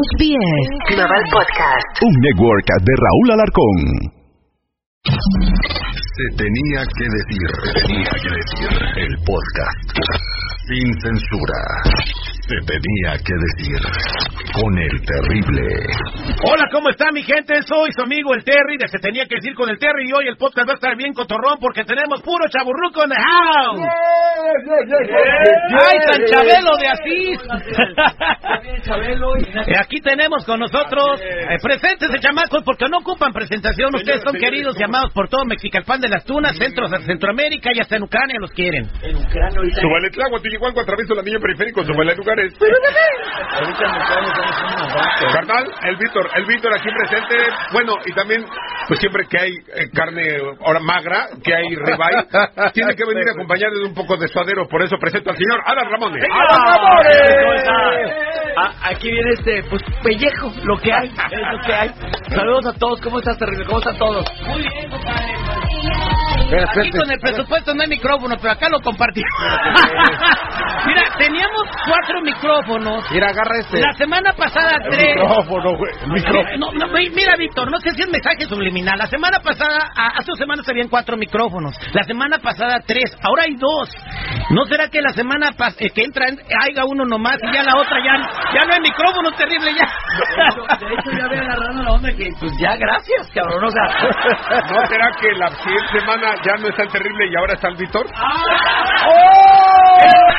SBS Global Podcast. Un network de Raúl Alarcón. Se tenía que decir, se tenía que decir. El podcast. Sin censura. Se tenía que decir. Con el terrible. Hola, ¿cómo está mi gente? Soy su amigo el Terry de Se Tenía que decir con el Terry y hoy el podcast va a estar bien cotorrón porque tenemos puro chaburruco en the house. ¡Ay, San Chabelo de Asís! Eh, Aquí tenemos con nosotros, eh, presentes de chamacos porque no ocupan presentación, ustedes son queridos y amados por todo Mexicalpan de las Tunas, Centros de Centroamérica y hasta en Ucrania los quieren. Subaletlagua, Tijuana, atraviesa la línea periférico, Subale lugares. Carnal, el Víctor, el Víctor aquí presente. Bueno, y también, pues siempre que hay eh, carne ahora magra, que hay ribeye, tiene que venir acompañado de un poco de suadero. Por eso presento al señor Adán Ramones. Ah, aquí viene este, pues pellejo, lo que hay, es lo que hay. Saludos a todos, ¿cómo estás, terrible? ¿Cómo están todos? Muy bien, compadre. Aquí con el presupuesto no hay micrófono, pero acá lo compartimos. Mira, teníamos cuatro micrófonos. Mira, agarra este. La semana pasada tres. micrófono, güey. El micrófono. No, no, mi- mira, Víctor, no sé si es mensaje subliminal. La semana pasada, a- hace dos semanas habían cuatro micrófonos. La semana pasada tres. Ahora hay dos. ¿No será que la semana pas- eh, que entra en- haya uno nomás y ya la otra ya, ya no hay micrófono terrible ya? De hecho, ya había agarrado la onda que, pues ya, gracias, cabrón. O sea, ¿No será que la siguiente semana ya no es tan terrible y ahora está el Víctor?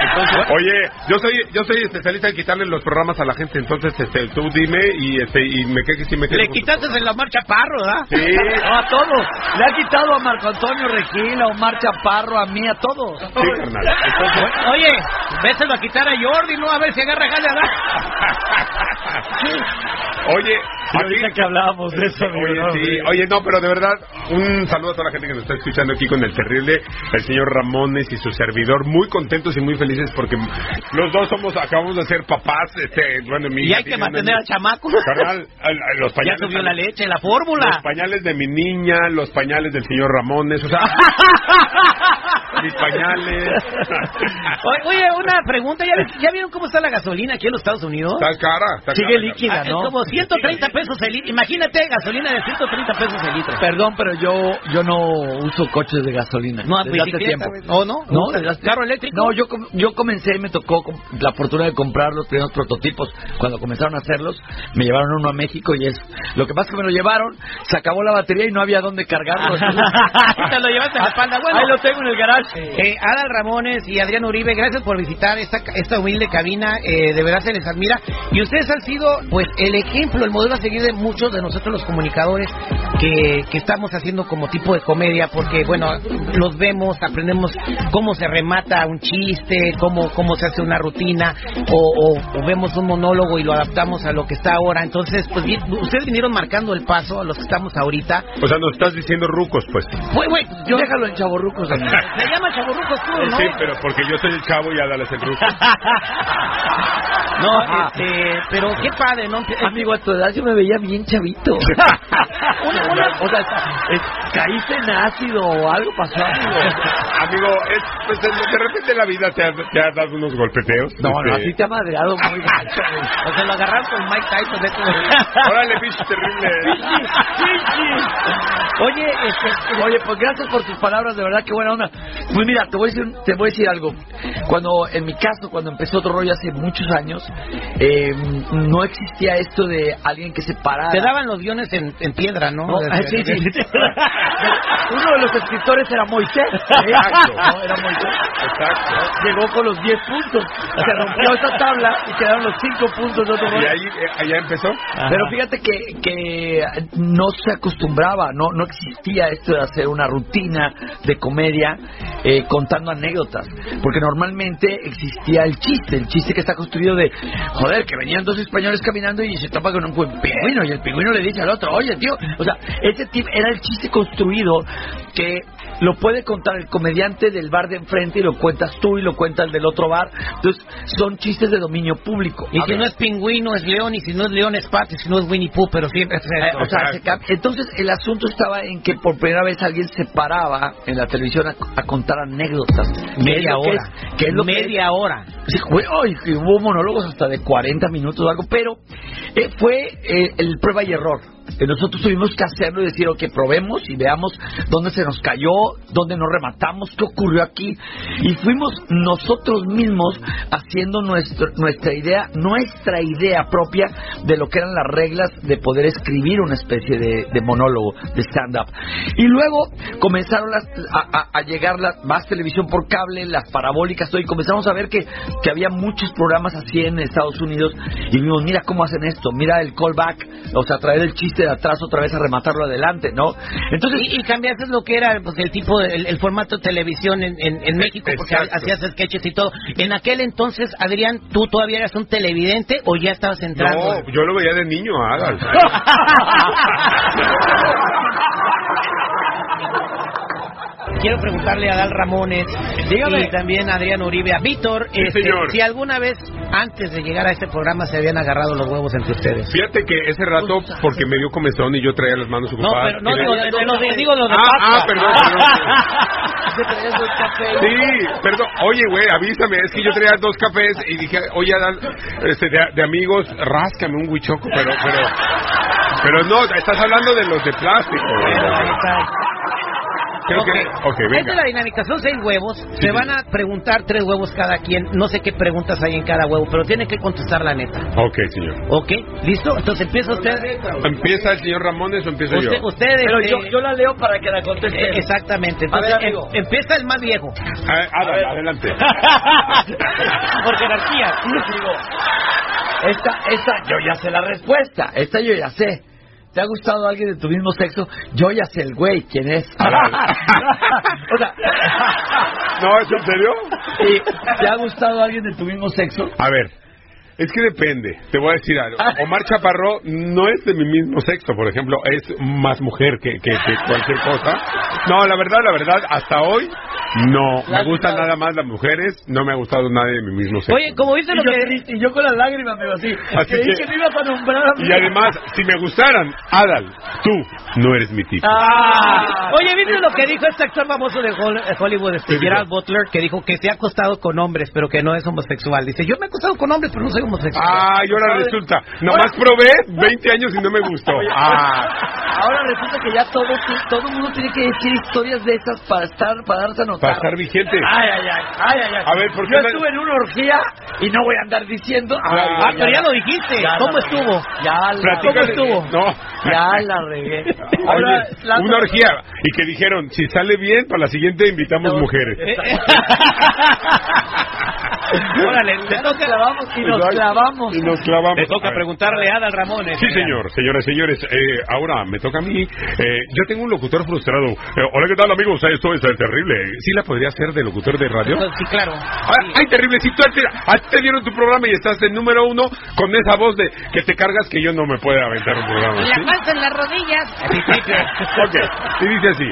Entonces, oye, yo soy yo soy especialista en quitarle los programas a la gente, entonces este tú dime y este y me quedes y me Le quitaste en la marcha parro, ¿verdad? Sí. no, a todos. Le ha quitado a Marco Antonio Regil, a Omar Chaparro, a mí, a todos. Sí, carnal. Entonces, Oye, véselo a quitar a Jordi, ¿no? A ver si agarra gana, oye, ahorita que hablábamos de eso, amigo, Oye, no, sí, sí. oye, no, pero de verdad, un saludo a toda la gente que nos está escuchando aquí con el terrible, el señor Ramones y su servidor, muy contentos y muy felices porque los dos somos, acabamos de ser papás, este, bueno, mi Y hija hay que mantener al chamaco. Carnal, al- a- los Ya pañales. subió la leche, la fórmula. Los pañales de mi niña, los pañales del señor Ramones, o sea, mis pañales. Oye, una pregunta, ¿ya, ¿ya vieron cómo está la gasolina aquí en los Estados Unidos? Está cara, está Sigue cara. líquida, Ah, ¿no? Como 130 pesos el litro. Imagínate, gasolina de 130 pesos el litro. Perdón, pero yo yo no uso coches de gasolina. No, desde hace tiempo. ¿o no? No, desde hace- ¿Carro eléctrico? No, yo com- yo comencé y me tocó la fortuna de comprar los primeros prototipos. Cuando comenzaron a hacerlos, me llevaron uno a México y es lo que pasa es que me lo llevaron, se acabó la batería y no había dónde cargarlo. Te lo llevaste en la espalda. Bueno, Ahí lo tengo en el garage. Eh, Adal Ramones y Adrián Uribe, gracias por visitar esta, esta humilde cabina. eh, de verdad se les admira. Y ustedes han sido, pues, el ejemplo, el modelo a seguir de muchos de nosotros los comunicadores que, que estamos haciendo como tipo de comedia, porque, bueno, los vemos, aprendemos cómo se remata un chiste, cómo, cómo se hace una rutina, o, o- o vemos un monólogo y lo adaptamos a lo que está ahora. Entonces, pues, bien, ustedes vinieron marcando el paso a los que estamos ahorita. O sea, nos estás diciendo rucos, pues. Pues, güey, yo... Déjalo en chaborrucos, amigo. Se llama chaburrucos tú, ¿no? Sí, pero porque yo soy el chavo y Adal es el ruco. No, este, pero qué padre, ¿no? Amigo, a tu edad yo me veía bien chavito. Una- una- O sea, es- caíste en ácido o algo pasó, amigo. Amigo, es, pues, de, repente la vida te ha, te ha dado unos golpeteos. No, no, este, así te ha madreado muy gacho. O se lo agarraron con Mike Tyson. de estos- Órale, bicho terrible. Oye, este, oye, pues gracias por tus palabras, de verdad, qué buena onda. Pues mira, te voy a decir, te voy a decir algo. Cuando, en mi caso, cuando empezó otro rollo hace muchos años, eh, no existía esto de alguien que se parara. Te daban los guiones en, en piedra, ¿no? No, ah, sí, sí. Uno de los escritores era Moisés. Exacto. No, era Moisés. Exacto. Llegó con los 10 puntos. Se rompió esa tabla y quedaron los 5 puntos de otro Y ahí, eh, allá empezó. Pero fíjate que, que no se acostumbraba, no, no existía esto de hacer una rutina de comedia eh, contando anécdotas. Porque normalmente existía el chiste, el chiste que está construido de, joder, que venían dos españoles caminando y se topa con un pingüino y el pingüino le dice al otro, oye, tío, o sea, ese tipo era el chiste construido que lo puede contar el comediante del bar de enfrente y lo cuentas tú y lo cuenta el del otro bar. Entonces, son chistes de dominio público. Y A si ver. no es pingüino, es león, y si no es león, es pato, y si no es Winnie Pooh, pero siempre es Eh, esto. o sea, se cam- entonces el asunto estaba en que por primera vez alguien se paraba en la televisión a, a contar anécdotas. ¿Qué es media lo que hora. es- ¿Qué es lo que media hora. Sí, ay, que hubo monólogos hasta de 40 minutos o algo, pero eh, fue eh, el prueba y error. Eh, Nosotros tuvimos que hacerlo y decir, ok, probemos y veamos dónde se nos cayó, dónde nos rematamos, qué ocurrió aquí. Y fuimos nosotros mismos haciendo nuestro, nuestra idea, nuestra idea propia de lo que eran las reglas de poder escribir una especie de, monólogo, de stand-up. Y luego comenzaron las- a, a- a llegar las, más televisión por cable, las parabólicas, todo, y comenzamos a ver que, que había muchos programas así en Estados Unidos y vimos, mira cómo hacen esto, mira el callback, o sea, traer el chiste de atrás otra vez a rematarlo adelante, ¿no? Entonces, Y, y cambiaste lo que era pues, el tipo, de- el, el formato de televisión en, en, en México, porque Exacto. hacías sketches y todo. En aquel entonces, Adrián, ¿tú todavía eras un televidente o ya estabas entrando? No, yo lo veía de niño, Adal. Quiero preguntarle a Dal Ramones Dígame. y también a Adrián Uribe, a Víctor, este, señor. si alguna vez antes de llegar a este programa se habían agarrado los huevos entre ustedes. Fíjate que ese rato, porque me dio comezón y yo traía las manos No, ocupadas. pero no, digo, de- de los de- digo los de Ah, ah, pasta. perdón, Sí, perdón. Oye, güey, avísame. Es que yo traía dos cafés y dije, oye, Adal, este, de, de amigos, ráscame un huichoco, pero, pero, pero no, estás hablando de los de plástico. güey. Creo que, ok, Esta venga. es la dinámica, son seis huevos, se van a preguntar tres huevos cada quien, no sé qué preguntas hay en cada huevo, pero tiene que contestar la neta. Ok, señor. ¿Ok? ¿Listo? Entonces empieza usted. ¿Empieza el señor Ramones o empiezo Usted, yo? usted pero este, yo, yo la leo para que la conteste. eh, Exactamente. A ver, Entonces, amigo. em- empieza el más viejo. Ah, Adal, adelante. Por jerarquía. Digo, esta, esta, yo ya sé la respuesta. Esta yo ya sé. ¿Te ha gustado alguien de tu mismo sexo? Yo ya sé el güey quién es. o sea, ¿No, es en serio? ¿y ¿te ha gustado alguien de tu mismo sexo? A ver, es que depende. Te voy a decir algo. Omar Chaparro no es de mi mismo sexo, por ejemplo. Es más mujer que, que, que cualquier cosa. No, la verdad, la verdad, hasta hoy no. Me gustan nada más las mujeres. No me ha gustado nadie de mi mismo sexo. Oye, como dice lo yo, que... y yo con las lágrimas, me así. Así Creí que- que me ibas a nombrar a mí. Y además, si me gustaran, Adal, tú no eres mi tipo. Ah. Oye, ¿viste lo que dijo este actor famoso de Hol- Hollywood, este. Gerald Butler, que dijo que se ha acostado con hombres, pero que no es homosexual? Dice, yo me he acostado con hombres, pero no soy homosexual. Ah, y ahora resulta. Nomás probé 20 años y no me gustó. Ah, Ahora resulta que ya todo todo el mundo tiene que decir historias de esas para estar para darse a para estar vigente. Ay, ay, ay, ay, ay, ay. A ver, ¿por qué Yo no- estuve en una orgía y no voy a andar diciendo. Claro. Ah, pero ya lo dijiste. Ya ¿Cómo la estuvo? Ya la ¿Cómo estuvo? No. Ya la regué. Ahora, Oye, la- una orgía. Y que dijeron, si sale bien, para la siguiente invitamos No. mujeres. Órale, le toca, clavamos y nos Exacto. clavamos. Y nos clavamos. le toca A ver. preguntarle a Adal Ramones. Sí, señor, señoras y señores. Eh, ahora me toca a mí. Eh, yo tengo un locutor frustrado. Eh, hola, ¿qué tal, amigos? Esto es eh, terrible. ¿Sí la podría hacer de locutor de radio? Pues, Sí, claro. Ay, ay, terrible, si tú ti te dieron tu programa y estás en número uno con esa voz de que te cargas que yo no me puedo aventar un programa. ¿sí? panza en las rodillas. Ok, y dice así.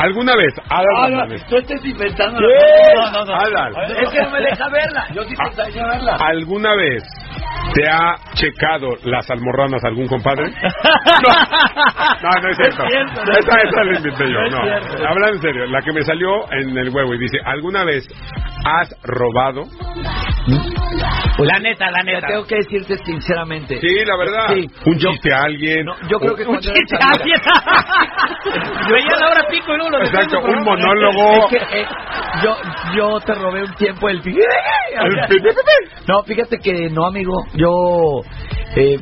¿Alguna vez, Adal Ramones, tú estás inventando. ¿Qué? No, no, no. Adal. Es que no me deja verla. Yo sí Ah. pensaría verla. ¿Alguna vez te ha checado las almorranas algún compadre? No, no, no es cierto. No es esa, esa la inventé yo. No es No, cierto. hablando en serio, la que me salió en el huevo y dice, ¿alguna vez has robado? La neta, la neta. tengo que decirte sinceramente. Sí, la verdad. Sí. Un chiste a alguien. No, yo creo que Un cuando era chiste chavita- Veía la hora pico y luego lo Exacto, un programa. monólogo. Es que, eh, yo, yo te robé un tiempo el... No, fíjate que no, amigo. Yo, eh,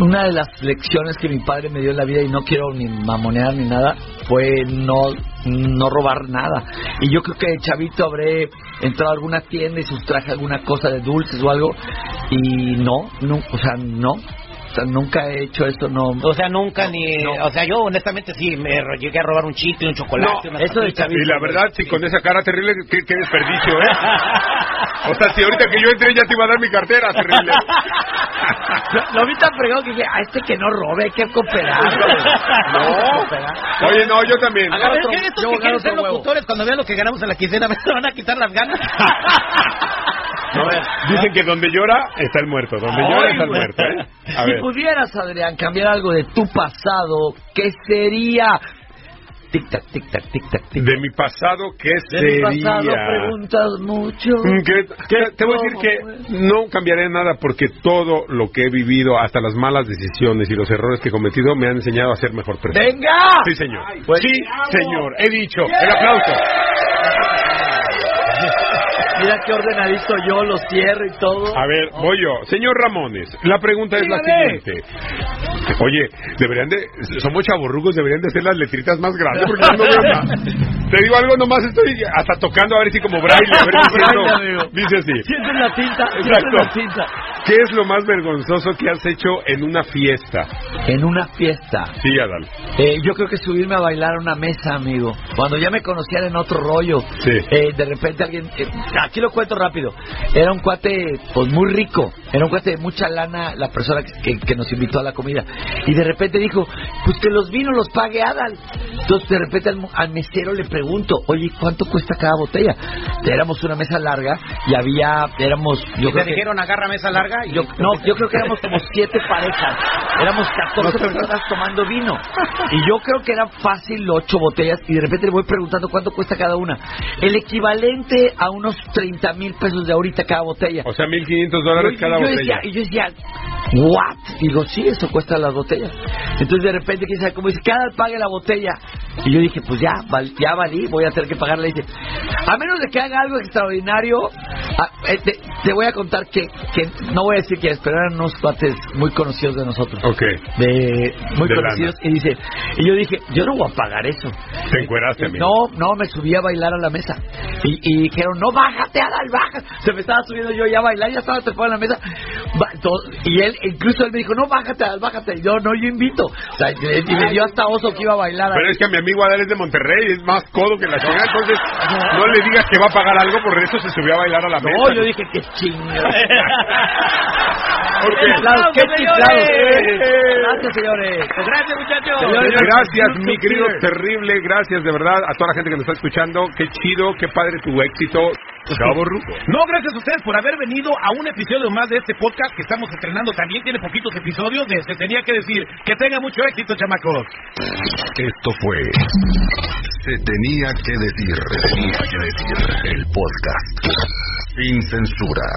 una de las lecciones que mi padre me dio en la vida, y no quiero ni mamonear ni nada, fue no, no robar nada. Y yo creo que de chavito habré entrado a alguna tienda y sustraje alguna cosa de dulces o algo, y no, no o sea, no. O sea, nunca he hecho esto, no. O sea, nunca ni... No. O sea, yo honestamente sí, me llegué a robar un chicle, un chocolate. No, eso de chavito. Y la verdad, sí, con esa cara terrible, qué, qué desperdicio, ¿eh? O sea, si ahorita que yo entré ya te iba a dar mi cartera, terrible. Lo, vi tan fregado que dije, a este que no robe, hay que cooperar. No. Oye, no, yo también. A ver, otro- es que estos yo que quieren ser locutores, cuando vean lo que ganamos en la quincena, me van a quitar las ganas. No, dicen que donde llora está el muerto, donde llora está el muerto, ¿eh? A si ver. pudieras, Adrián, cambiar algo de tu pasado, ¿qué sería? De mi pasado, ¿qué De mi sería? pasado preguntas mucho. Mm, te voy a decir que no cambiaré nada porque todo lo que he vivido, hasta las malas decisiones y los errores que he cometido, me han enseñado a ser mejor persona. ¡Venga! Sí, señor. Pues- sí, señor. He dicho. El aplauso. Mira qué ordenadito yo, lo cierro y todo. A ver, voy yo. Señor Ramones, la pregunta es la Dígame. siguiente. Oye, deberían de... Somos chaburrucos, deberían de hacer las letritas más grandes porque yo no veo nada. Te digo algo, nomás estoy hasta tocando a ver si como braille, a ver si Braille, amigo. Dice así. Sientes la tinta, sientes Exacto. la tinta. ¿Qué es lo más vergonzoso que has hecho en una fiesta? En una fiesta. Sí, Adal. Eh, yo creo que subirme a bailar a una mesa, amigo. Cuando ya me conocían en otro rollo. Sí. Eh, de repente alguien... eh, aquí lo cuento rápido. Era un cuate, pues muy rico. Era un cuate de mucha lana, la persona que, nos invitó a la comida. Y de repente dijo, pues que los vinos los pague Adal. Entonces de repente al, al mesero le pregunto, oye, ¿cuánto cuesta cada botella? Éramos una mesa larga y había, éramos... Yo Y creo te que- dijeron agarra mesa larga y yo, no, yo creo que éramos como siete parejas. Éramos 14 personas tomando vino. Y yo creo que eran fácil ocho botellas. Y de repente le voy preguntando cuánto cuesta cada una. El equivalente a unos 30 mil pesos de ahorita cada botella. O sea, 1.500 dólares cada yo botella. Decía, y yo decía, ¿what? Digo, sí, eso cuesta las botellas. Entonces de repente, quién sabe cómo dice, cada pague la botella. Y yo dije, pues ya, ya valí, voy a tener que pagarla. Y dice, a menos de que haga algo extraordinario, ah, eh, te, te voy a contar que, que no voy a decir que pero eran unos cuates muy conocidos de nosotros. Ok. De, muy De conocidos. Y dice, y yo dije, yo no voy a pagar eso. Te encueraste, amigo. No, no, me subí a bailar a la mesa. Y, y dijeron, no, bájate, Adal, bájate. Se me estaba subiendo yo ya a bailar, ya estaba trepado en la mesa. Y él, incluso él me dijo, no, bájate, Adal, bájate. Y yo, no, yo invito. O sea, y, me dio hasta oso que iba a bailar. Pero es que a mi amigo Adal es de Monterrey, es más codo que la chingada, entonces no le digas que va a pagar algo, por eso se subió a bailar a la mesa. No, yo dije, qué chingada. Ok. Chiflados, qué chiflados. Gracias, señores. Gracias, muchachos. Señores, Gracias, mi querido terrible, gracias de verdad a toda la gente que nos está escuchando. Qué chido, qué padre tu éxito. Cabo Ruco. No, gracias a ustedes por haber venido a un episodio más de este podcast que estamos estrenando también. Tiene poquitos episodios de Se Tenía que Decir. Que tenga mucho éxito, chamacos. Esto fue Se tenía que decir, el podcast. Sin censura.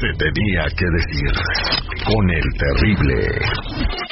Se tenía que decir con el terrible.